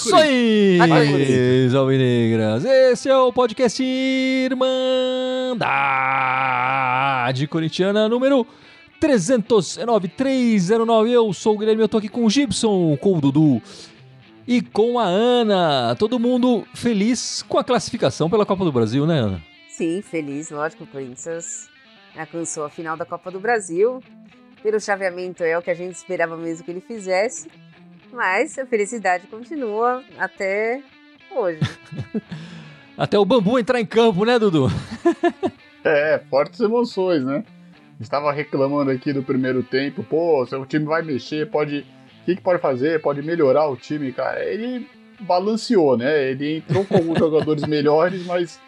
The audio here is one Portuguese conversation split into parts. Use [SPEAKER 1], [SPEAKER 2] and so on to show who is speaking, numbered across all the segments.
[SPEAKER 1] Saudações, Alvinegras! Esse é o podcast Irmandade Corintiana número 309, 309. Eu sou o Guilherme, eu tô aqui com o Gibson, com o Dudu e com a Ana. Todo mundo feliz com a classificação pela Copa do Brasil, né, Ana?
[SPEAKER 2] Sim, feliz, lógico. O Corinthians alcançou a final da Copa do Brasil. Pelo chaveamento é o que a gente esperava mesmo que ele fizesse. Mas a felicidade continua até hoje.
[SPEAKER 1] até o bambu entrar em campo, né, Dudu?
[SPEAKER 3] é, fortes emoções, né? Estava reclamando aqui do primeiro tempo, pô, seu time vai mexer, pode. O que, que pode fazer? Pode melhorar o time, cara. Ele balanceou, né? Ele entrou com alguns jogadores melhores, mas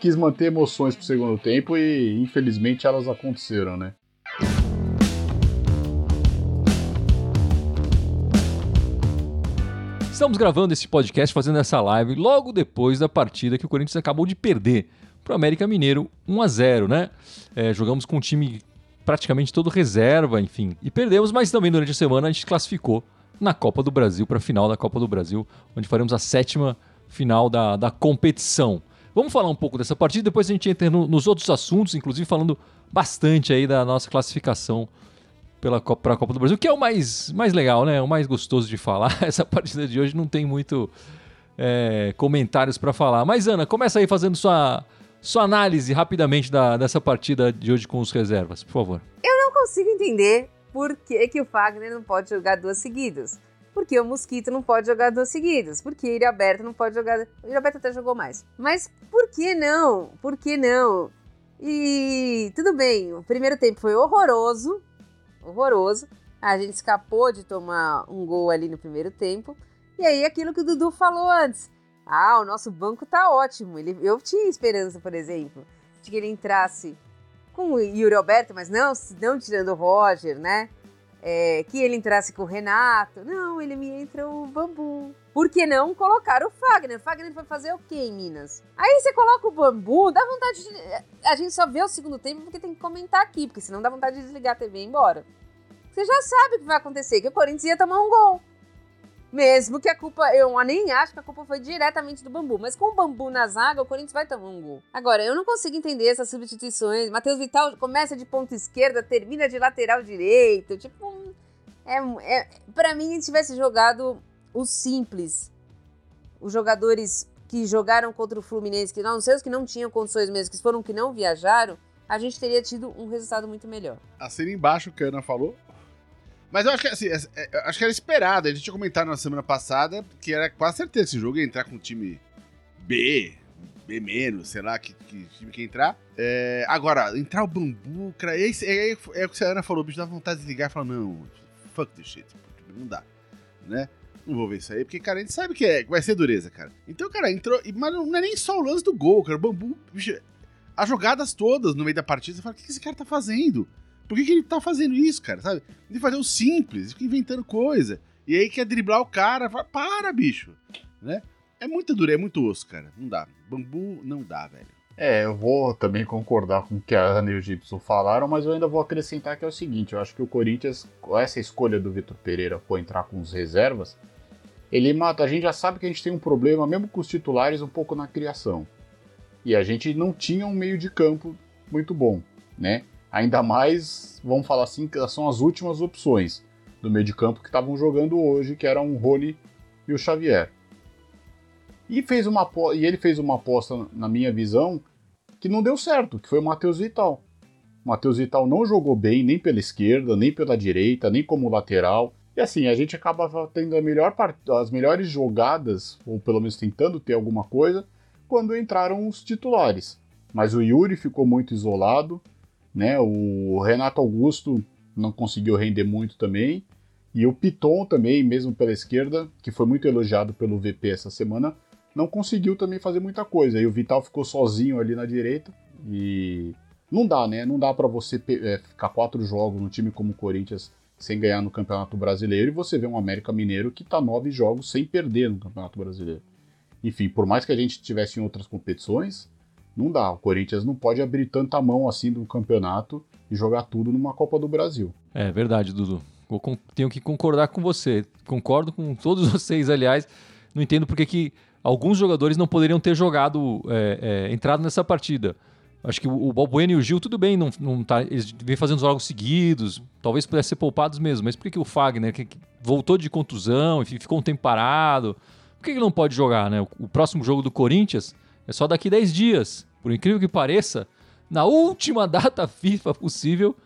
[SPEAKER 3] quis manter emoções pro segundo tempo e infelizmente elas aconteceram, né?
[SPEAKER 1] Estamos gravando esse podcast, fazendo essa live logo depois da partida que o Corinthians acabou de perder para o América Mineiro 1 a 0 né? É, jogamos com um time praticamente todo reserva, enfim, e perdemos, mas também durante a semana a gente classificou na Copa do Brasil, para a final da Copa do Brasil, onde faremos a sétima final da, da competição. Vamos falar um pouco dessa partida, depois a gente entra no, nos outros assuntos, inclusive falando bastante aí da nossa classificação pela Copa, a Copa do Brasil, que é o mais, mais legal, né? O mais gostoso de falar. Essa partida de hoje não tem muito é, comentários para falar. Mas, Ana, começa aí fazendo sua, sua análise rapidamente da, dessa partida de hoje com os reservas, por favor.
[SPEAKER 2] Eu não consigo entender por que, que o Fagner não pode jogar duas seguidas. Por que o Mosquito não pode jogar duas seguidas? Por que o Aberto não pode jogar. O Aberto até jogou mais. Mas por que não? Por que não? E tudo bem, o primeiro tempo foi horroroso, horroroso. A gente escapou de tomar um gol ali no primeiro tempo. E aí, aquilo que o Dudu falou antes. Ah, o nosso banco tá ótimo. Ele, eu tinha esperança, por exemplo, de que ele entrasse com o Yuri Alberto, mas não, não tirando o Roger, né? É, que ele entrasse com o Renato. Não, ele me entra o Bambu. Por que não colocar o Fagner? O Fagner foi fazer o quê em Minas? Aí você coloca o Bambu, dá vontade de... A gente só vê o segundo tempo porque tem que comentar aqui, porque senão dá vontade de desligar a TV e ir embora. Você já sabe o que vai acontecer, que o Corinthians ia tomar um gol. Mesmo que a culpa, eu nem acho que a culpa foi diretamente do bambu, mas com o bambu na zaga, o Corinthians vai tomar um gol. Agora, eu não consigo entender essas substituições. Matheus Vital começa de ponta esquerda, termina de lateral direito. Tipo, é, é, para mim, se tivesse jogado o simples, os jogadores que jogaram contra o Fluminense, que não sei os que não tinham condições mesmo, que foram que não viajaram, a gente teria tido um resultado muito melhor.
[SPEAKER 4] Assina embaixo o que a Ana falou. Mas eu acho que assim, é, é, acho que era esperado. A gente tinha comentado na semana passada que era quase certeza esse jogo ia entrar com um time B, B menos, sei lá, que, que time que entrar. É, agora, entrar o bambu, cara, é, é, é, o que a Ana falou, o bicho dá vontade de ligar e falar, não, fuck this shit, não dá, né? Não vou ver isso aí, porque, cara, a gente sabe que, é, que vai ser dureza, cara. Então, cara, entrou, mas não é nem só o lance do gol, cara, o bambu, bicho, as jogadas todas no meio da partida, você fala, o que esse cara tá fazendo? Por que, que ele tá fazendo isso, cara? Sabe? Ele fazer o simples, fica inventando coisa. E aí quer driblar o cara. Fala, para, bicho. Né? É muito duro, é muito osso, cara. Não dá. Bambu não dá, velho.
[SPEAKER 3] É, eu vou também concordar com o que a Ana e o Gibson falaram, mas eu ainda vou acrescentar que é o seguinte: eu acho que o Corinthians, com essa escolha do Vitor Pereira por entrar com os reservas, ele mata. A gente já sabe que a gente tem um problema, mesmo com os titulares, um pouco na criação. E a gente não tinha um meio de campo muito bom, né? Ainda mais, vamos falar assim, que são as últimas opções do meio de campo que estavam jogando hoje, que eram o Rony e o Xavier. E, fez uma, e ele fez uma aposta, na minha visão, que não deu certo, que foi o Matheus Vital. O Matheus Vital não jogou bem nem pela esquerda, nem pela direita, nem como lateral. E assim, a gente acaba tendo melhor as melhores jogadas, ou pelo menos tentando ter alguma coisa, quando entraram os titulares. Mas o Yuri ficou muito isolado, né? O Renato Augusto não conseguiu render muito também. E o Piton também, mesmo pela esquerda, que foi muito elogiado pelo VP essa semana, não conseguiu também fazer muita coisa. E o Vital ficou sozinho ali na direita. E não dá, né? Não dá para você é, ficar quatro jogos no time como o Corinthians sem ganhar no Campeonato Brasileiro e você vê um América Mineiro que tá nove jogos sem perder no Campeonato Brasileiro. Enfim, por mais que a gente tivesse em outras competições, não dá. O Corinthians não pode abrir tanta mão assim do campeonato e jogar tudo numa Copa do Brasil.
[SPEAKER 1] É verdade, Dudu. Eu tenho que concordar com você. Concordo com todos vocês, aliás. Não entendo porque que alguns jogadores não poderiam ter jogado, é, é, entrado nessa partida. Acho que o, o Balbuena e o Gil, tudo bem, não, não tá, eles vêm fazendo jogos seguidos, talvez pudessem ser poupados mesmo, mas por que, que o Fagner, que, que voltou de contusão, enfim, ficou um tempo parado, por que, que ele não pode jogar, né? O, o próximo jogo do Corinthians é só daqui 10 dias. Por incrível que pareça, na última data FIFA possível,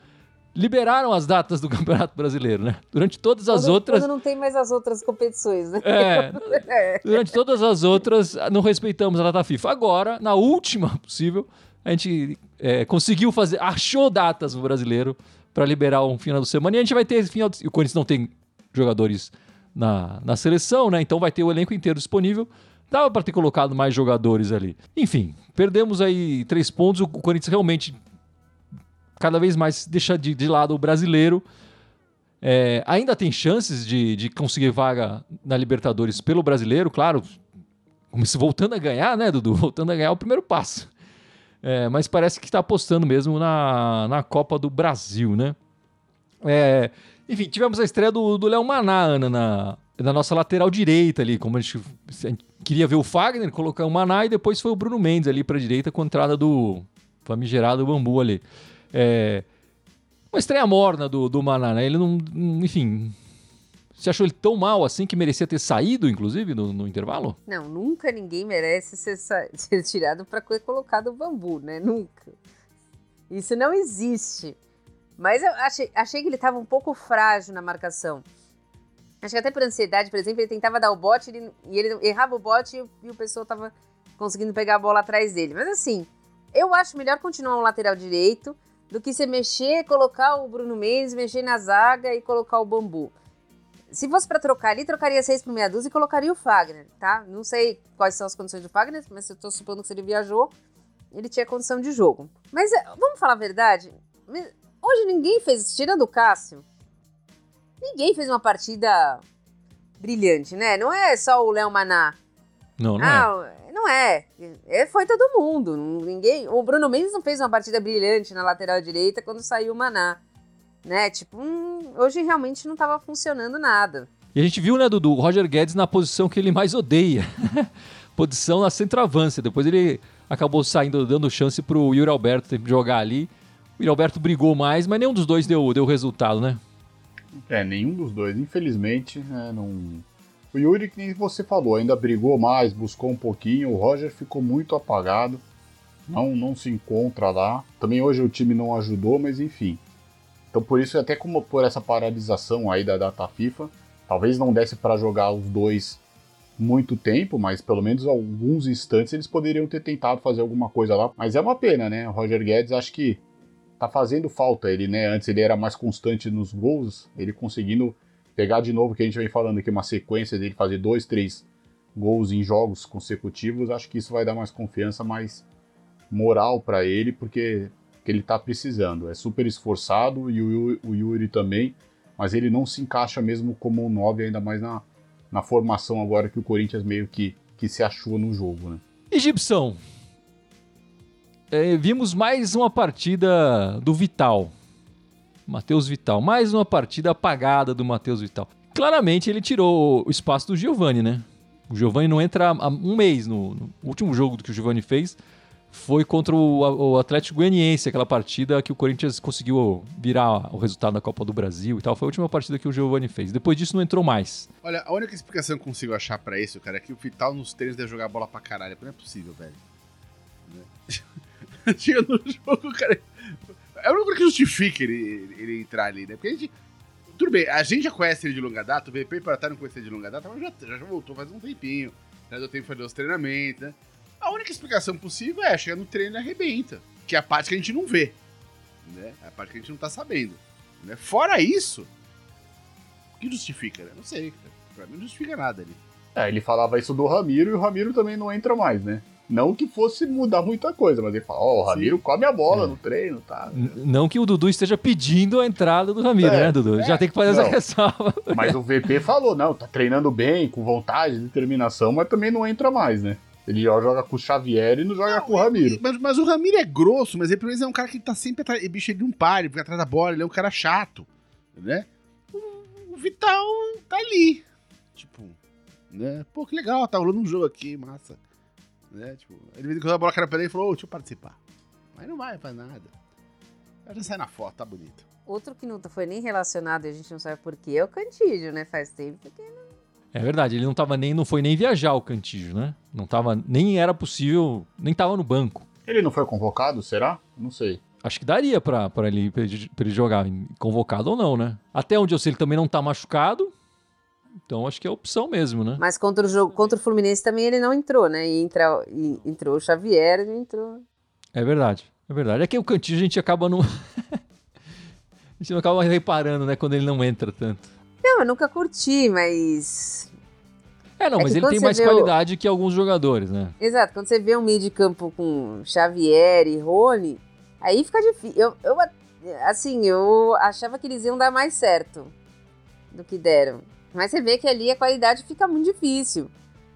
[SPEAKER 1] liberaram as datas do Campeonato Brasileiro, né? Durante todas as
[SPEAKER 2] quando,
[SPEAKER 1] outras.
[SPEAKER 2] Quando não tem mais as outras competições, né?
[SPEAKER 1] É, é. Durante todas as outras, não respeitamos a data FIFA. Agora, na última possível, a gente é, conseguiu fazer, achou datas no brasileiro para liberar um final de semana. E a gente vai ter final de, O Corinthians não tem jogadores na, na seleção, né? Então vai ter o elenco inteiro disponível. Dava para ter colocado mais jogadores ali. Enfim, perdemos aí três pontos. O Corinthians realmente cada vez mais deixa de, de lado o brasileiro. É, ainda tem chances de, de conseguir vaga na Libertadores pelo brasileiro, claro. Voltando a ganhar, né, Dudu? Voltando a ganhar o primeiro passo. É, mas parece que está apostando mesmo na, na Copa do Brasil, né? É, enfim, tivemos a estreia do Léo Maná, Ana, na, na nossa lateral direita ali, como a gente, a gente, queria ver o Fagner, colocar o Maná e depois foi o Bruno Mendes ali para direita com a entrada do famigerado Bambu ali. É, uma estreia morna do, do Maná, né? Ele não, enfim, você achou ele tão mal assim que merecia ter saído, inclusive, no, no intervalo?
[SPEAKER 2] Não, nunca ninguém merece ser, ser tirado para colocado o bambu, né? Nunca. Isso não existe. Mas eu achei, achei que ele estava um pouco frágil na marcação. Acho que até por ansiedade, por exemplo, ele tentava dar o bote ele, e ele errava o bote e, e o pessoal estava conseguindo pegar a bola atrás dele. Mas assim, eu acho melhor continuar no lateral direito do que você mexer, colocar o Bruno Mendes, mexer na zaga e colocar o Bambu. Se fosse para trocar ali, trocaria seis por meia dúzia e colocaria o Fagner, tá? Não sei quais são as condições do Fagner, mas eu tô supondo que se ele viajou, ele tinha condição de jogo. Mas é, vamos falar a verdade? Hoje ninguém fez, tirando o Cássio, ninguém fez uma partida brilhante, né? Não é só o Léo Maná.
[SPEAKER 1] Não, não é. ah,
[SPEAKER 2] é. Não é. é. Foi todo mundo. Ninguém. O Bruno Mendes não fez uma partida brilhante na lateral direita quando saiu o Maná né? Tipo, hum, hoje realmente não estava funcionando nada.
[SPEAKER 1] E a gente viu, né, Dudu, o Roger Guedes na posição que ele mais odeia. posição na centroavância. Depois ele acabou saindo, dando chance pro Yuri Alberto jogar ali. O Yuri Alberto brigou mais, mas nenhum dos dois deu, deu resultado, né?
[SPEAKER 3] É, nenhum dos dois. Infelizmente, né, não... O Yuri, que nem você falou, ainda brigou mais, buscou um pouquinho. O Roger ficou muito apagado. Não, não se encontra lá. Também hoje o time não ajudou, mas enfim. Então por isso, até como por essa paralisação aí da data FIFA, talvez não desse para jogar os dois muito tempo, mas pelo menos alguns instantes eles poderiam ter tentado fazer alguma coisa lá. Mas é uma pena, né? O Roger Guedes acho que tá fazendo falta ele, né? Antes ele era mais constante nos gols, ele conseguindo pegar de novo que a gente vem falando aqui uma sequência dele fazer dois, três gols em jogos consecutivos, acho que isso vai dar mais confiança, mais moral para ele, porque que ele está precisando. É super esforçado e o, o, Yuri também, mas ele não se encaixa mesmo como um 9, ainda mais na, na formação agora que o Corinthians meio que, que se achou no jogo. Né?
[SPEAKER 1] Egipção. É, vimos mais uma partida do Vital. Matheus Vital. Mais uma partida apagada do Matheus Vital. Claramente ele tirou o espaço do Giovani, né? O Giovani não entra há um mês no, no último jogo que o Giovani fez foi contra o, o, Atlético Goianiense, aquela partida que o Corinthians conseguiu virar o resultado da Copa do Brasil e tal. Foi a última partida que o Giovani fez. Depois disso não entrou mais.
[SPEAKER 4] Olha, a única explicação que eu consigo achar para isso, cara, é que o Vital nos treinos deve jogar bola pra caralho. Não é possível, velho. Chega no jogo, cara. É única coisa que justifica ele, ele entrar ali, né? Porque a gente. Tudo bem, a gente já conhece ele de longa data, o VP para estar não conhecer de longa data, mas já, já voltou faz um tempinho. Já deu tempo de fazer os treinamentos, né? A única explicação possível é chegar no treino e arrebenta. Que é a parte que a gente não vê. Né? É a parte que a gente não tá sabendo. Né? Fora isso, o que justifica? Né? Não sei. Pra mim não justifica nada ali.
[SPEAKER 3] É, ele falava isso do Ramiro e o Ramiro também não entra mais, né? Não que fosse mudar muita coisa, mas ele fala, ó, oh, o Ramiro Sim. come a bola é. no treino, tá?
[SPEAKER 1] não que o Dudu esteja pedindo a entrada do Ramiro, é, né, Dudu? É, Já tem que fazer não. essa ressalva.
[SPEAKER 3] Mas o VP falou, não, tá treinando bem, com vontade, determinação, mas também não entra mais, né? Ele joga com o Xavier e não joga com o Ramiro.
[SPEAKER 4] Mas, mas o Ramiro é grosso, mas ele pelo menos é um cara que tá sempre atrás. Bicho, ele não para, ele fica atrás da bola, ele é um cara chato, né? O, o Vital tá ali. Tipo, né? Pô, que legal, tá rolando um jogo aqui, massa. Né? Tipo, ele quando a bola cara pra ele e falou, ô, deixa eu participar. Mas não vai, faz nada. Aí já sai na foto, tá bonito.
[SPEAKER 2] Outro que não foi nem relacionado e a gente não sabe por quê é o Cantígio, né? Faz tempo que não.
[SPEAKER 1] É verdade, ele não tava nem, não foi nem viajar o Cantígio, né? Não tava, nem era possível, nem tava no banco.
[SPEAKER 3] Ele não foi convocado, será? Não sei.
[SPEAKER 1] Acho que daria pra, pra, ele, pra ele pra ele jogar, convocado ou não, né? Até onde eu sei, ele também não tá machucado. Então acho que é opção mesmo, né?
[SPEAKER 2] Mas contra o jogo, contra o Fluminense também ele não entrou, né? E, entra, e entrou o Xavier e entrou.
[SPEAKER 1] É verdade, é verdade. É que o Cantígio a gente acaba não. a gente não acaba reparando, né? Quando ele não entra tanto.
[SPEAKER 2] Não, eu nunca curti, mas.
[SPEAKER 1] É, não,
[SPEAKER 2] É
[SPEAKER 1] mas ele tem mais
[SPEAKER 2] vê o-
[SPEAKER 1] qualidade que alguns jogadores, né?
[SPEAKER 2] Exato, quando você vê um meio de campo com Xavier e Rony, aí fica difícil. Eu, eu, assim, eu achava que eles iam dar mais certo do que deram. Mas você vê que ali a qualidade fica muito difícil.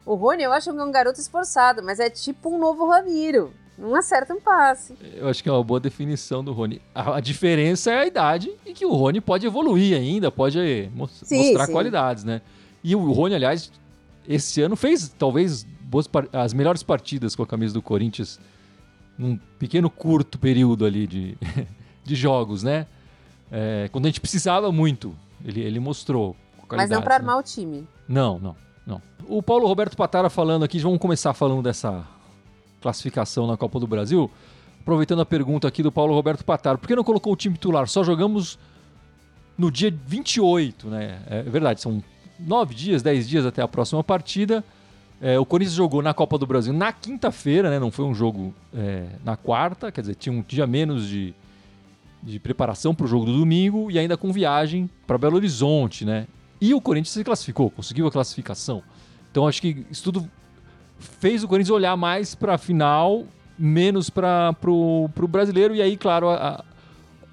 [SPEAKER 2] O Rony eu acho que é um garoto esforçado, mas é tipo um novo Ramiro. Não acerta um passe.
[SPEAKER 1] Eu acho que é uma boa definição do Rony. A, diferença é a idade e que o Rony pode evoluir ainda, pode eh,
[SPEAKER 2] Sim,
[SPEAKER 1] mostrar
[SPEAKER 2] sim.
[SPEAKER 1] qualidades, né? E o Rony, aliás, esse ano fez talvez as melhores partidas com a camisa do Corinthians num pequeno curto período ali de, de jogos, né? É, quando a gente precisava muito, ele, ele mostrou
[SPEAKER 2] Mas não pra
[SPEAKER 1] né?
[SPEAKER 2] armar o time.
[SPEAKER 1] Não, não, não. O Paulo Roberto Patara falando aqui, vamos começar falando dessa classificação na Copa do Brasil. Aproveitando a pergunta aqui do Paulo Roberto Patara, por que não colocou o time titular? Só jogamos no dia 28, né? É verdade, são nove dias, dez dias até a próxima partida. É, o Corinthians jogou na Copa do Brasil na quinta-feira, né? Não foi um jogo é, na quarta, quer dizer, tinha um dia menos de, de preparação para o jogo do domingo e ainda com viagem para Belo Horizonte, né? E o Corinthians se classificou, conseguiu a classificação. Então acho que isso tudo fez o Corinthians olhar mais para a final, menos para o brasileiro. E aí, claro,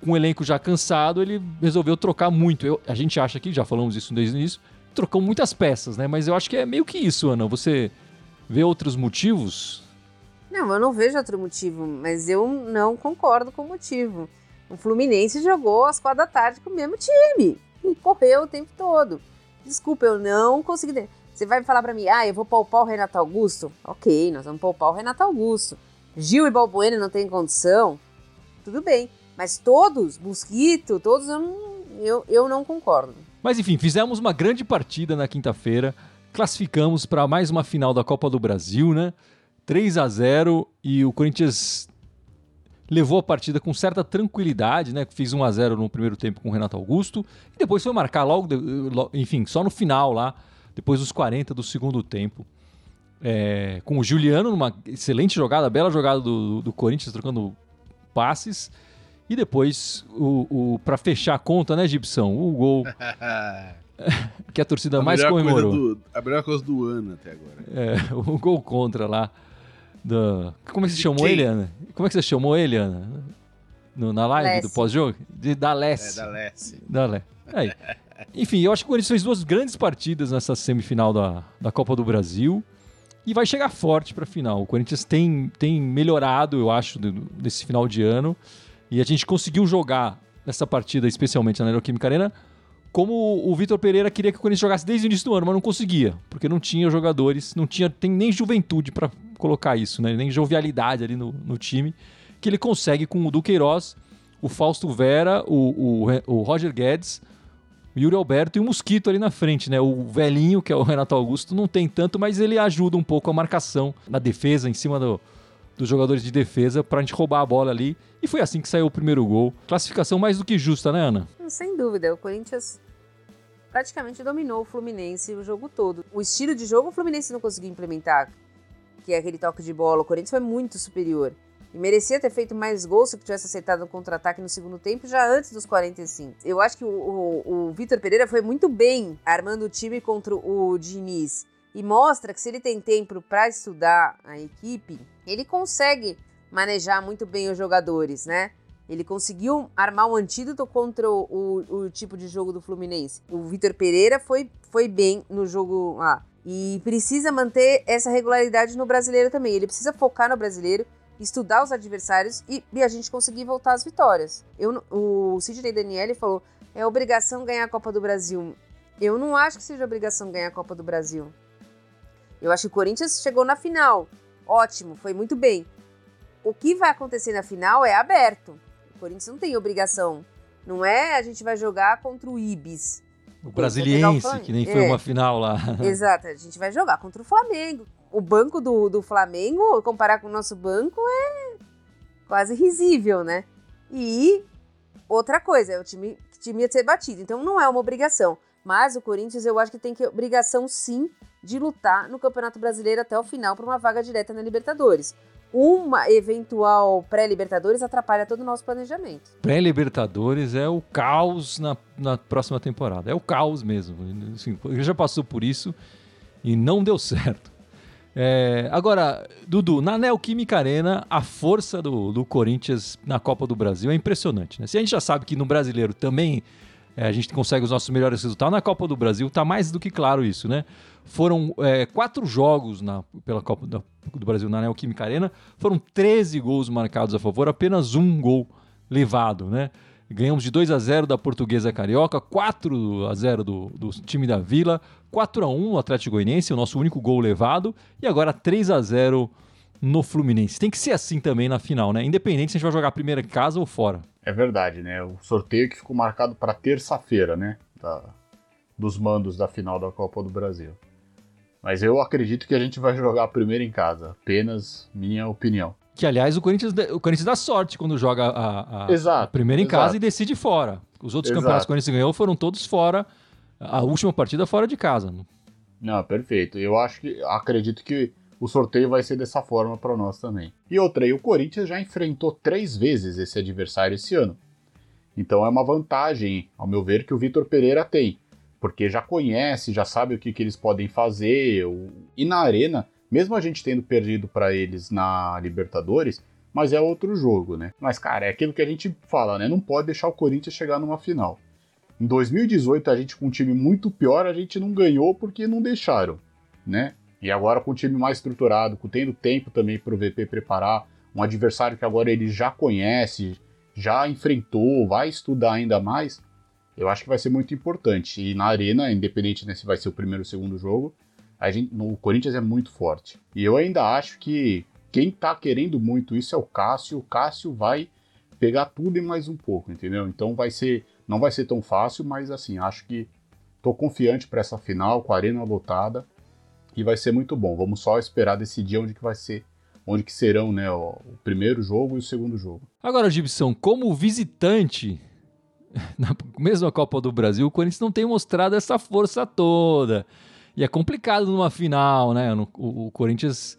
[SPEAKER 1] com o elenco já cansado, ele resolveu trocar muito. Eu- a gente acha que, já falamos isso desde o início, trocou muitas peças, né? Mas eu acho que é meio que isso, Ana. Você vê outros motivos?
[SPEAKER 2] Não, eu não vejo outro motivo, mas eu não concordo com o motivo. O Fluminense jogou às quatro da tarde com o mesmo time e correu o tempo todo. Desculpa, eu não consegui. Você vai falar pra mim, ah, eu vou poupar o Renato Augusto? Ok, nós vamos poupar o Renato Augusto. Gil e Balbuena não tem condição? Tudo bem. Mas todos, Mosquito, todos, eu não, eu, eu não concordo.
[SPEAKER 1] Mas enfim, fizemos uma grande partida na quinta-feira, classificamos para mais uma final da Copa do Brasil, né? 3 a 0 e o Corinthians levou a partida com certa tranquilidade, né? Fiz 1 a 0 no primeiro tempo com o Renato Augusto e depois foi marcar logo, enfim, só no final lá, depois dos 40 do segundo tempo. É, com o Juliano, numa excelente jogada, bela jogada do, do Corinthians, trocando passes. E depois, o, o para fechar a conta, né, Gibson? O gol que a torcida
[SPEAKER 4] a,
[SPEAKER 1] mais comemorou.
[SPEAKER 4] do, a melhor coisa do ano até agora.
[SPEAKER 1] É, o gol contra lá. Da... Como é que você chamou
[SPEAKER 4] quem?
[SPEAKER 1] ele, Ana? Como é que você chamou ele, Ana? No- na live
[SPEAKER 2] Lessi.
[SPEAKER 1] do pós-jogo? De Da
[SPEAKER 4] É, da Lessie.
[SPEAKER 1] Da Aí. Enfim, eu acho que o Corinthians fez duas grandes partidas nessa semifinal da, da Copa do Brasil e vai chegar forte para a final. O Corinthians tem, tem melhorado, eu acho, do- desse final de ano e a gente conseguiu jogar nessa partida, especialmente na Neoquímica Arena, como o Vitor Pereira queria que o Corinthians jogasse desde o início do ano, mas não conseguia, porque não tinha jogadores, não tinha tem nem juventude para colocar isso, né? nem jovialidade ali no, no time, que ele consegue com o Duqueiroz, o Fausto Vera, o, o, o Roger Guedes, o Yuri Alberto e o Mosquito ali na frente, né? O velhinho, que é o Renato Augusto, não tem tanto, mas ele ajuda um pouco a marcação na defesa, em cima do- dos jogadores de defesa, pra gente roubar a bola ali. E foi assim que saiu o primeiro gol. Classificação mais do que justa, né, Ana?
[SPEAKER 2] Sem dúvida, o Corinthians praticamente dominou o Fluminense o jogo todo. O estilo de jogo o Fluminense não conseguiu implementar, que é aquele toque de bola. O Corinthians foi muito superior. E merecia ter feito mais gols se tivesse acertado no contra-ataque no segundo tempo, já antes dos 45. Eu acho que o, o, o Vitor Pereira foi muito bem armando o time contra o Diniz. E mostra que se ele tem tempo para estudar a equipe, ele consegue manejar muito bem os jogadores, né? Ele conseguiu armar um antídoto contra o, o- o tipo de jogo do Fluminense. O Vitor Pereira foi, foi bem no jogo lá. E precisa manter essa regularidade no brasileiro também. Ele precisa focar no brasileiro, estudar os adversários e, e a gente conseguir voltar às vitórias. Eu, o Sidney Daniele falou: é obrigação ganhar a Copa do Brasil. Eu não acho que seja obrigação ganhar a Copa do Brasil. Eu acho que o Corinthians chegou na final. Ótimo, foi muito bem. O que vai acontecer na final é aberto. O Corinthians não tem obrigação. Não é a gente vai jogar contra o Ibis.
[SPEAKER 1] O brasiliense, o que nem foi é. uma final lá.
[SPEAKER 2] Exato, a gente vai jogar contra o Flamengo. O banco do, do Flamengo, comparar com o nosso banco, é quase risível, né? E outra coisa, é o time, time ia ser batido. Então não é uma obrigação. Mas o Corinthians eu acho que tem que obrigação sim de lutar no Campeonato Brasileiro até o final para uma vaga direta na Libertadores. Uma eventual pré-Libertadores atrapalha todo o nosso planejamento.
[SPEAKER 1] Pré-Libertadores é o caos na, na próxima temporada. É o caos mesmo. Assim, já passou por isso e não deu certo. É, agora, Dudu, na Neoquímica Arena, a força do, do Corinthians na Copa do Brasil é impressionante. Né? Se a gente já sabe que no brasileiro também é, a gente consegue os nossos melhores resultados, na Copa do Brasil está mais do que claro isso, né? Foram é, quatro jogos na, pela Copa do Brasil na Neoquímica Arena, foram 13 gols marcados a favor, apenas um gol levado, né? Ganhamos de 2 a 0 da Portuguesa Carioca, 4 a 0 do, do time da Vila, 4 a 1 no Atlético Goianiense, o nosso único gol levado, e agora 3 a 0 no Fluminense. Tem que ser assim também na final, né? Independente se a gente vai jogar primeiro em casa ou fora.
[SPEAKER 3] É verdade, né? O sorteio que ficou marcado para terça-feira, né? Da, dos mandos da final da Copa do Brasil. Mas eu acredito que a gente vai jogar primeiro em casa. Apenas minha opinião.
[SPEAKER 1] Que, aliás, o Corinthians, o Corinthians dá sorte quando joga a, a, exato, a primeira em exato. casa e decide fora. Os outros exato. campeonatos que o Corinthians ganhou foram todos fora. A última partida fora de casa.
[SPEAKER 3] Não, perfeito. Eu acho que acredito que o sorteio vai ser dessa forma para nós também. E outra, aí, o Corinthians já enfrentou três vezes esse adversário esse ano. Então é uma vantagem, ao meu ver, que o Vitor Pereira tem porque já conhece, já sabe o que, que eles podem fazer. E na Arena, mesmo a gente tendo perdido para eles na Libertadores, mas é outro jogo, né? Mas, cara, é aquilo que a gente fala, né? Não pode deixar o Corinthians chegar numa final. Em 2018, a gente com um time muito pior, a gente não ganhou porque não deixaram, né? E agora com um time mais estruturado, tendo tempo também para o VP preparar, um adversário que agora ele já conhece, já enfrentou, vai estudar ainda mais, eu acho que vai ser muito importante. E na Arena, independente né, se vai ser o primeiro ou o segundo jogo, a gente, no Corinthians é muito forte. E eu ainda acho que quem tá querendo muito isso é o Cássio. O Cássio vai pegar tudo e mais um pouco, entendeu? Então vai ser, não vai ser tão fácil, mas assim, acho que tô confiante para essa final com a arena lotada e vai ser muito bom. Vamos só esperar decidir onde que vai ser, onde que serão, né, o, primeiro jogo e o segundo jogo.
[SPEAKER 1] Agora, Gibson, como visitante, na mesma Copa do Brasil, o Corinthians não tem mostrado essa força toda. E é complicado numa final, né? O, o Corinthians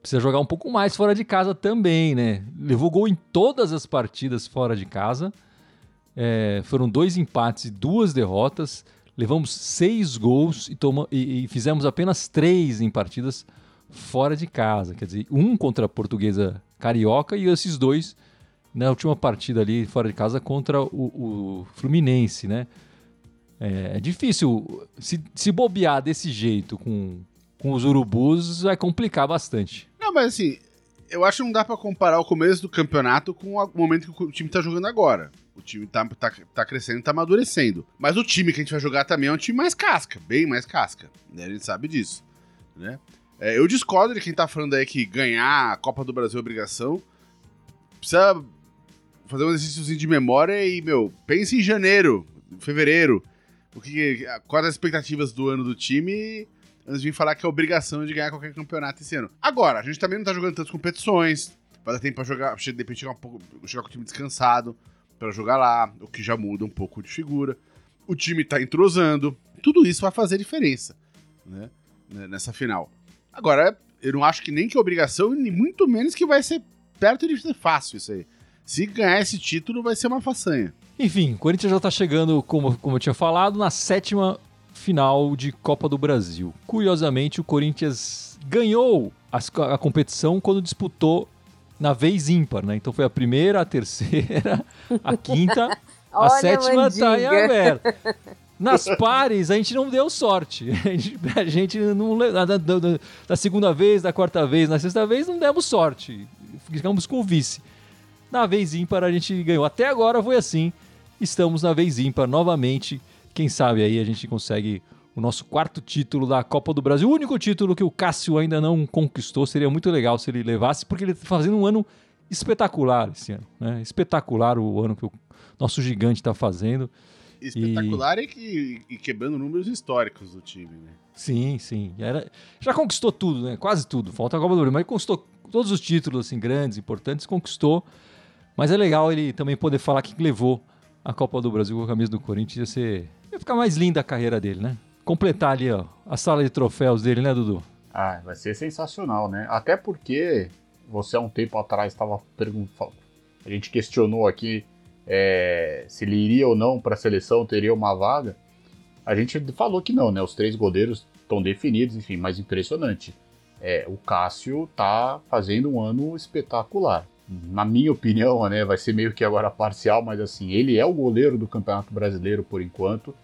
[SPEAKER 1] precisa jogar um pouco mais fora de casa também, né? Levou gol em todas as partidas fora de casa. É, foram dois empates e duas derrotas. Levamos seis gols e, toma, e, e, fizemos apenas três em partidas fora de casa. Quer dizer, um contra a portuguesa carioca e esses dois na última partida ali fora de casa contra o, o Fluminense, né? É, é, difícil se, se bobear desse jeito com, com os urubus vai complicar bastante.
[SPEAKER 4] Não, mas assim, eu acho que não dá para comparar o começo do campeonato com o momento que o time tá jogando agora. O time tá, tá, tá crescendo, tá amadurecendo. Mas o time que a gente vai jogar também é um time mais casca, bem mais casca. Né? A gente sabe disso. Né? É, eu discordo de quem tá falando aí que ganhar a Copa do Brasil é obrigação. Precisa fazer um exercício de memória e, meu, pense em janeiro, fevereiro. O que, quais as expectativas do ano do time antes de falar que é obrigação de ganhar qualquer campeonato esse ano. Agora, a gente também não tá jogando tantas competições, vai dar tempo pra jogar, de repente chegar, um pouco, chegar com o time descansado para jogar lá, o que já muda um pouco de figura. O time tá entrosando, tudo isso vai fazer diferença, né, nessa final. Agora, eu não acho que nem que obrigação, nem muito menos que vai ser perto de ser fácil isso aí. Se ganhar esse título, vai ser uma façanha.
[SPEAKER 1] Enfim, o Corinthians já está chegando, como, como eu tinha falado, na sétima final de Copa do Brasil. Curiosamente, o Corinthians ganhou a, a competição quando disputou na vez ímpar, né? Então foi a primeira, a terceira, a quinta, a sétima está em aberto. Nas pares, a gente não deu sorte. A gente, a gente não. Da, da, da, segunda vez, da quarta vez, na sexta vez, não demos sorte. Ficamos com o vice. Na vez ímpar, a gente ganhou. Até agora foi assim. Estamos na vez ímpar novamente. Quem sabe aí a gente consegue o nosso quarto título da Copa do Brasil. O único título que o Cássio ainda não conquistou. Seria muito legal se ele levasse, porque ele está fazendo um ano espetacular esse ano. Né? Espetacular o ano que o nosso gigante está fazendo.
[SPEAKER 4] Espetacular e... e, e, quebrando números históricos do time, né?
[SPEAKER 1] Sim, sim. Era, já conquistou tudo, né? Quase tudo. Falta a Copa do Brasil, mas conquistou todos os títulos assim, grandes, importantes, conquistou. Mas é legal ele também poder falar que levou a Copa do Brasil com a camisa do Corinthians. Ia, ser... ia ficar mais linda a carreira dele, né? Completar ali ó, a sala de troféus dele, né, Dudu?
[SPEAKER 3] Ah, vai ser sensacional, né? Até porque você há um tempo atrás estava perguntando. A gente questionou aqui é, se ele iria ou não para a seleção, teria uma vaga. A gente falou que não, né? Os três goleiros estão definidos, enfim, mas impressionante. É, o Cássio tá fazendo um ano espetacular. Na minha opinião, né, vai ser meio que agora parcial, mas assim, ele é o goleiro do Campeonato Brasileiro por enquanto.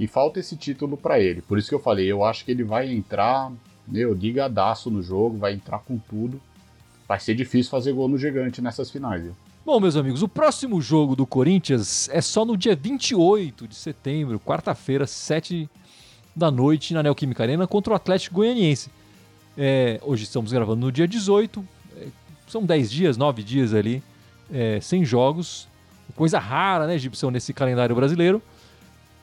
[SPEAKER 3] E falta esse título para ele. Por isso que eu falei, eu acho que ele vai entrar, meu, ligadaço no jogo, vai entrar com tudo. Vai ser difícil fazer gol no gigante nessas finais, viu?
[SPEAKER 1] Bom, meus amigos, o próximo jogo do Corinthians é só no dia 28 de setembro, quarta-feira, 7 da noite, na Neoquímica Arena, contra o Atlético Goianiense. É, hoje estamos gravando no dia 18, é, são 10 dias, 9 dias ali, é, sem jogos. Coisa rara, né, Gibson, nesse calendário brasileiro.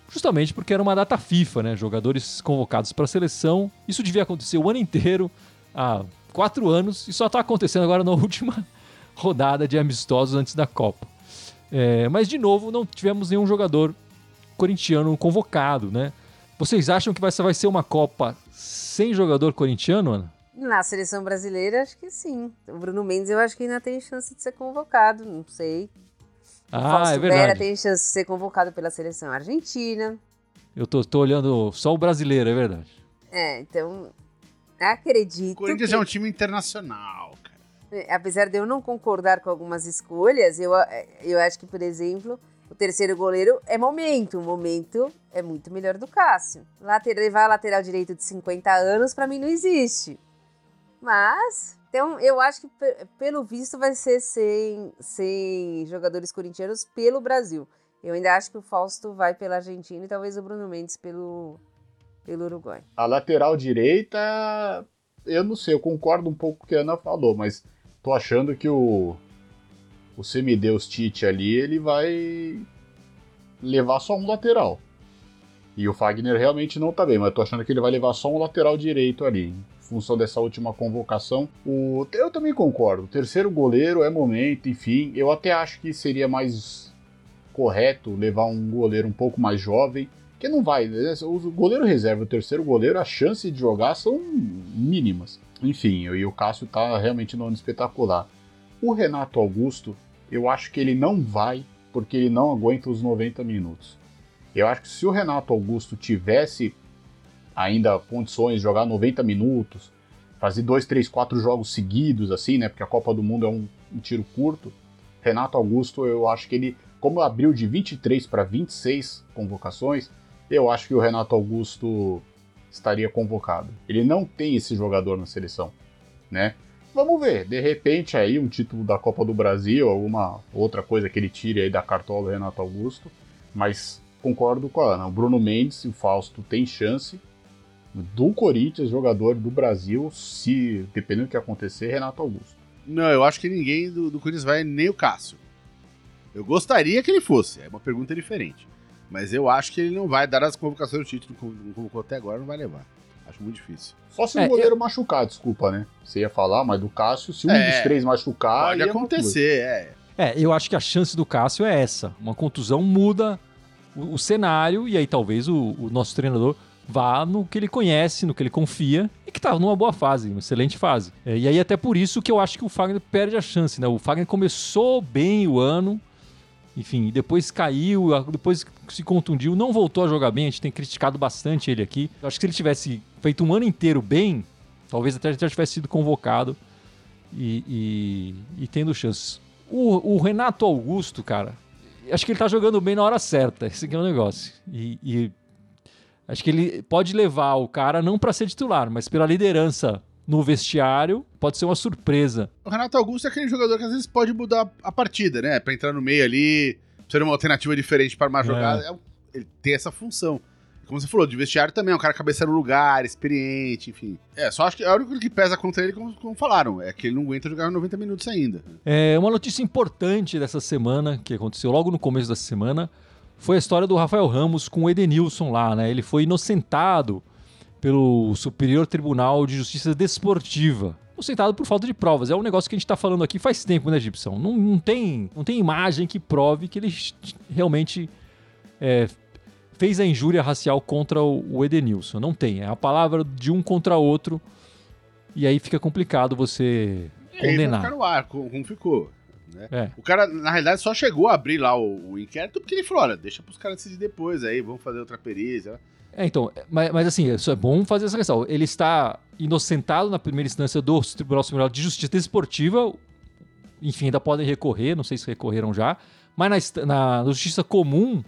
[SPEAKER 1] Justamente porque era uma data FIFA, né? Jogadores convocados para a seleção. Isso devia acontecer o ano inteiro, há quatro anos, e só está acontecendo agora na última rodada de amistosos antes da Copa. É, mas, de novo, não tivemos nenhum jogador corintiano convocado, né? Vocês acham que vai ser uma Copa sem jogador corintiano, Ana?
[SPEAKER 2] Na seleção brasileira, acho que sim. O Bruno Mendes, eu acho que ainda tem chance de ser convocado, não sei.
[SPEAKER 1] Ah, Fausto é verdade. Vera
[SPEAKER 2] tem chance de ser convocado pela seleção argentina.
[SPEAKER 1] Eu tô, tô olhando só o brasileiro, é verdade.
[SPEAKER 2] É, então, acredito. O
[SPEAKER 4] Corinthians
[SPEAKER 2] que...
[SPEAKER 4] é um time internacional.
[SPEAKER 2] É, apesar de eu não concordar com algumas escolhas, eu, eu acho que, por exemplo, o terceiro goleiro é momento. O momento é muito melhor do Cássio. Later, levar a lateral direito de 50 anos, para mim, não existe. Mas, então, eu acho que, pelo visto, vai ser sem, sem jogadores corintianos pelo Brasil. Eu ainda acho que o Fausto vai pela Argentina e talvez o Bruno Mendes pelo, pelo Uruguai.
[SPEAKER 3] A lateral direita, eu não sei, eu concordo um pouco com o que a Ana falou, mas tô achando que o, o semideus Tite ali, ele vai levar só um lateral. E o Fagner realmente não tá bem, mas tô achando que ele vai levar só um lateral direito ali. Função dessa última convocação. O, eu também concordo. O terceiro goleiro é momento, enfim. Eu até acho que seria mais correto levar um goleiro um pouco mais jovem. Que não vai. Né? O goleiro reserva, o terceiro goleiro, a chance de jogar são mínimas. Enfim, e o Cássio tá realmente no ano espetacular. O Renato Augusto, eu acho que ele não vai porque ele não aguenta os 90 minutos. Eu acho que se o Renato Augusto tivesse ainda condições de jogar 90 minutos, fazer dois, três, quatro jogos seguidos, assim, né? Porque a Copa do Mundo é um, um tiro curto. Renato Augusto, eu acho que ele, como abriu de 23 para 26 convocações, eu acho que o Renato Augusto estaria convocado. Ele não tem esse jogador na seleção, né? Vamos ver, de repente aí um título da Copa do Brasil, alguma outra coisa que ele tire aí da cartola do Renato Augusto, mas concordo com a Ana, o Bruno Mendes o Fausto têm chance do Corinthians, jogador do Brasil, se dependendo do que acontecer, Renato Augusto.
[SPEAKER 4] Não, eu acho que ninguém do, do Corinthians vai, nem o Cássio. Eu gostaria que ele fosse, é uma pergunta diferente. Mas eu acho que ele não vai dar as convocações do título, como convocou até agora, não vai levar. Acho muito difícil.
[SPEAKER 3] Só se o é, goleiro eu... machucar, desculpa, né? Você ia falar, mas do Cássio, se um é, dos três machucar.
[SPEAKER 4] Pode acontecer, é.
[SPEAKER 1] É, eu acho que a chance do Cássio é essa. Uma contusão muda o, o cenário, e aí talvez o, o, nosso treinador vá no que ele conhece, no que ele confia, e que tá numa boa fase, uma excelente fase. É, e aí, até por isso que eu acho que o Fagner perde a chance, né? O Fagner começou bem o ano, enfim, depois caiu, depois se contundiu, não voltou a jogar bem, a gente tem criticado bastante ele aqui. Eu acho que se ele tivesse feito um ano inteiro bem, talvez até já tivesse sido convocado e, e, e tendo chances. O, o, Renato Augusto, cara, acho que ele tá jogando bem na hora certa, esse é o negócio. E, e Acho que ele pode levar o cara não para ser titular, mas pela liderança no vestiário, pode ser uma surpresa.
[SPEAKER 4] O Renato Augusto é aquele jogador que às vezes pode mudar a partida, né? Pra entrar no meio ali, ser uma alternativa diferente para uma jogada. É. Ele tem essa função. Como você falou, de vestiário também, é um cara cabeça no lugar, experiente, enfim. É, só acho que é o único que pesa contra ele, como, como falaram, é que ele não aguenta jogar 90 minutos ainda.
[SPEAKER 1] É, uma notícia importante dessa semana, que aconteceu logo no começo da semana, foi a história do Rafael Ramos com o Edenilson lá, né? Ele foi inocentado pelo Superior Tribunal de Justiça Desportiva. Inocentado por falta de provas. É um negócio que a gente está falando aqui faz tempo, né, Gibson? Não, não, tem, não tem imagem que prove que ele realmente é, fez a injúria racial contra o, Edenilson. Não tem. É a palavra de um contra outro. E aí fica complicado você condenar.
[SPEAKER 4] Ficar no ar, como ficou. Né? É. O cara, na realidade, só chegou a abrir lá o, o inquérito porque ele falou: olha, deixa pros caras decidir depois aí, vamos fazer outra perícia.
[SPEAKER 1] É, então, mas, mas assim, isso é bom fazer essa questão. Ele está inocentado na primeira instância do Tribunal Superior de Justiça Desportiva. Enfim, ainda podem recorrer, não sei se recorreram já. Mas na, na, na Justiça Comum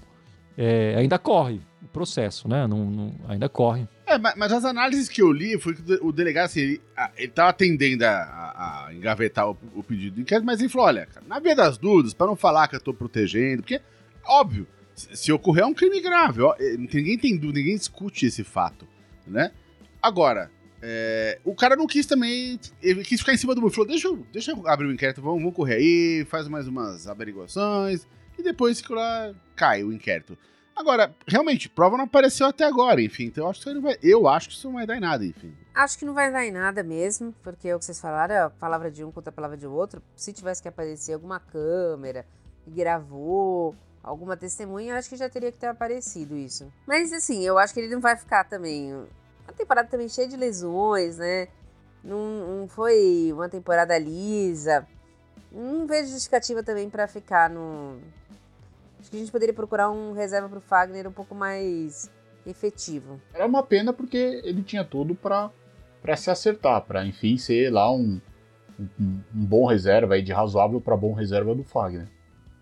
[SPEAKER 1] é, ainda corre o processo, né? Não, não, ainda corre.
[SPEAKER 4] É, mas, as análises que eu li foi que o delegado, assim, ele, estava tendendo a, a, engavetar o, o, pedido de inquérito, mas ele falou: olha, cara, na via das dúvidas, para não falar que eu estou protegendo, porque, óbvio, se, se ocorrer é um crime grave, ó, eh, ninguém tem dúvida, ninguém discute esse fato, né? Agora, é, o cara não quis também. Ele quis ficar em cima do muro. Falou: deixa eu, deixa eu abrir o inquérito, vamos, vamos correr aí, faz mais umas averiguações. E depois que lá cai o inquérito. Agora, realmente, prova não apareceu até agora, enfim. Então eu acho que isso não vai, eu acho que isso não vai dar em nada, enfim.
[SPEAKER 2] Acho que não vai dar em nada mesmo, porque é o que vocês falaram, é a palavra de um contra a palavra de outro. Se tivesse que aparecer alguma câmera que gravou, alguma testemunha, acho que já teria que ter aparecido isso. Mas assim, eu acho que ele não vai ficar também. Uma temporada também cheia de lesões, né? Não, não foi uma temporada lisa. Não vejo justificativa também para ficar no, Acho que a gente poderia procurar um reserva para o Fagner um pouco mais efetivo.
[SPEAKER 3] Era uma pena porque ele tinha tudo para se acertar, para enfim ser lá um, um, um, bom reserva, aí, de razoável para bom reserva do Fagner.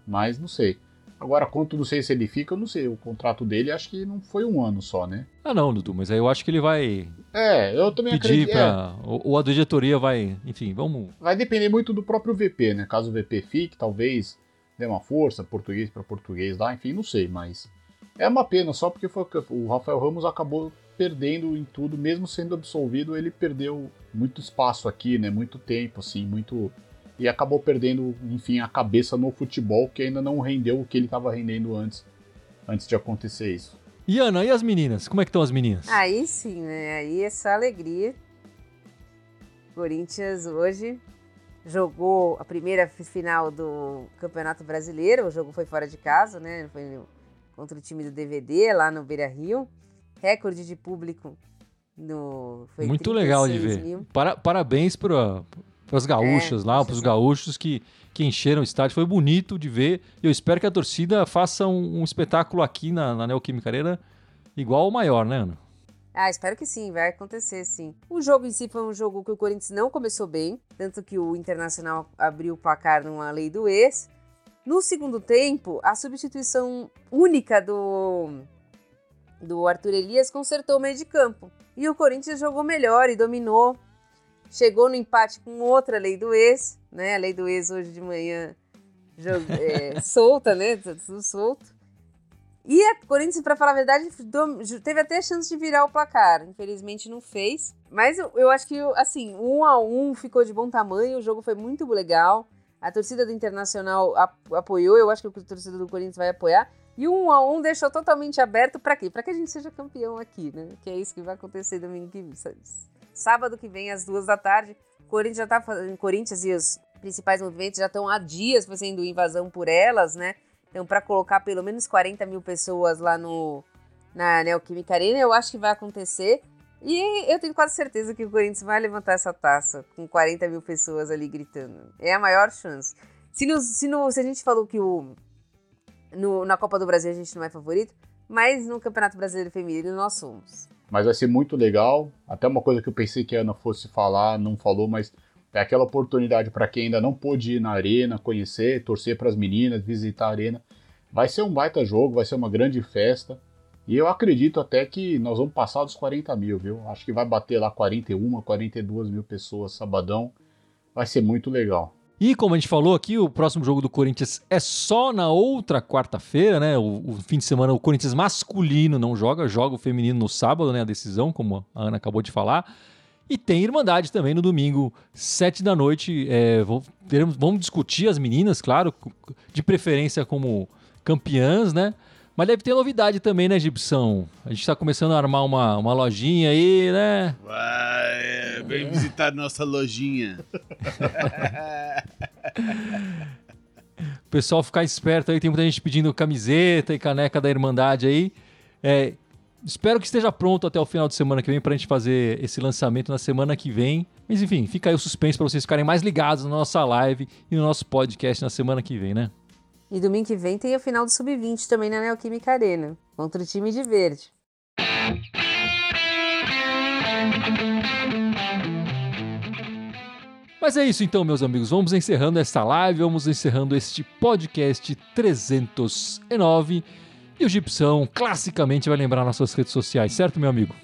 [SPEAKER 3] Mas não sei. Agora, quanto não sei se ele fica, eu não sei. O contrato dele acho que não foi um ano só, né?
[SPEAKER 1] Ah, não, Dudu, mas aí eu acho que ele vai.
[SPEAKER 3] É, eu também
[SPEAKER 1] pedir
[SPEAKER 3] acredito.
[SPEAKER 1] Pra... É. Ou a diretoria vai. Enfim, vamos.
[SPEAKER 3] Vai depender muito do próprio VP, né? Caso o VP fique, talvez dê uma força, português para português lá, enfim, não sei, mas é uma pena, só porque foi, o Rafael Ramos acabou perdendo em tudo, mesmo sendo absolvido, ele perdeu muito espaço aqui, né, muito tempo, assim, muito... E acabou perdendo, enfim, a cabeça no futebol, que ainda não rendeu o que ele estava rendendo antes, antes de acontecer isso.
[SPEAKER 1] E Ana, e as meninas? Como é que estão as meninas?
[SPEAKER 2] Aí sim, né? Aí é só alegria. Corinthians hoje jogou a primeira final do Campeonato Brasileiro. O jogo foi fora de casa, né? Foi contra o time do DVD lá no Beira Rio. Recorde de público no.
[SPEAKER 1] Muito legal de ver. Para, parabéns para as gaúchas é, lá, para os gaúchos que, que encheram o estádio. Foi bonito de ver. Eu espero que a torcida faça um, um espetáculo aqui na, na Neoquímica Arena igual ao maior, né, Ana?
[SPEAKER 2] Ah, espero que sim, vai acontecer sim. O jogo em si foi um jogo que o Corinthians não começou bem, tanto que o Internacional abriu o placar numa lei do ex. No segundo tempo, a substituição única do, do Arthur Elias consertou o meio de campo. E o Corinthians jogou melhor e dominou. Chegou no empate com outra lei do ex, né? A lei do ex hoje de manhã é, solta, né? Tudo solto. E a Corinthians, para falar a verdade, teve até a chance de virar o placar. Infelizmente não fez. Mas eu, acho que, assim, um a um ficou de bom tamanho. O jogo foi muito legal. A torcida do Internacional apoiou. Eu acho que a torcida do Corinthians vai apoiar. E um a um deixou totalmente aberto para quê? Para que a gente seja campeão aqui, né? Que é isso que vai acontecer domingo que sábado que vem às duas da tarde. O Corinthians já tá fazendo Corinthians e os principais movimentos já estão há dias fazendo invasão por elas, né? Então, para colocar pelo menos 40 mil pessoas lá no, na Neoquímica Arena, eu acho que vai acontecer. E eu tenho quase certeza que o Corinthians vai levantar essa taça com 40 mil pessoas ali gritando. É a maior chance. Se, no, se, no, se a gente falou que o, no, na Copa do Brasil a gente não é favorito, mas no Campeonato Brasileiro Feminino nós somos.
[SPEAKER 3] Mas vai ser muito legal. Até uma coisa que eu pensei que a Ana fosse falar, não falou, mas é aquela oportunidade para quem ainda não pôde ir na arena, conhecer, torcer para as meninas, visitar a arena. Vai ser um baita jogo, vai ser uma grande festa. E eu acredito até que nós vamos passar dos 40 mil, viu? Acho que vai bater lá 41, 42 mil pessoas sabadão. Vai ser muito legal.
[SPEAKER 1] E como a gente falou aqui, o próximo jogo do Corinthians é só na outra quarta-feira, né? O, o, fim de semana o Corinthians masculino não joga, joga o feminino no sábado, né? A decisão, como a Ana acabou de falar. E tem Irmandade também no domingo, sete da noite. É, vamos, vamos discutir as meninas, claro, de preferência como campeãs, né? Mas deve ter novidade também, né, Gibson? A gente está começando a armar uma, uma lojinha aí, né?
[SPEAKER 4] Vai, é, vem visitar nossa lojinha.
[SPEAKER 1] o pessoal ficar esperto aí, tem muita gente pedindo camiseta e caneca da Irmandade aí. É, espero que esteja pronto até o final de semana que vem para a gente fazer esse lançamento na semana que vem. Mas enfim, fica aí o suspense para vocês ficarem mais ligados na nossa live e no nosso podcast na semana que vem, né?
[SPEAKER 2] E domingo que vem tem a final do Sub-20 também na Neoquímica Arena, contra o time de verde.
[SPEAKER 1] Mas é isso então, meus amigos. Vamos encerrando esta live, vamos encerrando este podcast 309. E o Gipsão, classicamente, vai lembrar nas suas redes sociais, certo, meu amigo?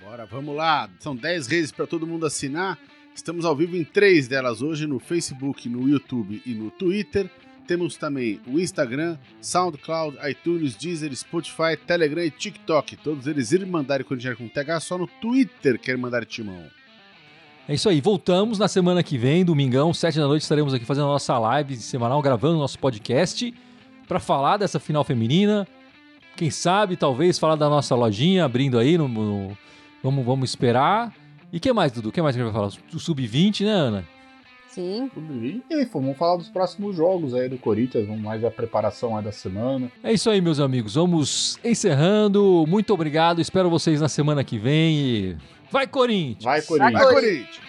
[SPEAKER 4] Bora, vamos lá. São 10 redes para todo mundo assinar. Estamos ao vivo em três delas hoje: no Facebook, no YouTube e no Twitter. Temos também o Instagram, SoundCloud, iTunes, Deezer, Spotify, Telegram e TikTok. Todos eles Irmandade Corintiana com TH, só no Twitter que é Irmandade Timão.
[SPEAKER 1] É isso aí, voltamos na semana que vem, domingão, sete da noite, estaremos aqui fazendo a nossa live semanal, gravando nosso podcast para falar dessa final feminina. Quem sabe, talvez, falar da nossa lojinha abrindo aí, no, no vamos, vamos esperar. E que mais, Dudu? O que mais que a gente vai falar? O Sub-20, né, Ana?
[SPEAKER 2] Sim.
[SPEAKER 3] E vamos falar dos próximos jogos aí do Corinthians, vamos mais a preparação aí da semana.
[SPEAKER 1] É isso aí, meus amigos. Vamos encerrando. Muito obrigado. Espero vocês na semana que vem. E... Vai, Corinthians!
[SPEAKER 3] Vai, Corinthians!
[SPEAKER 4] Vai, Corinthians!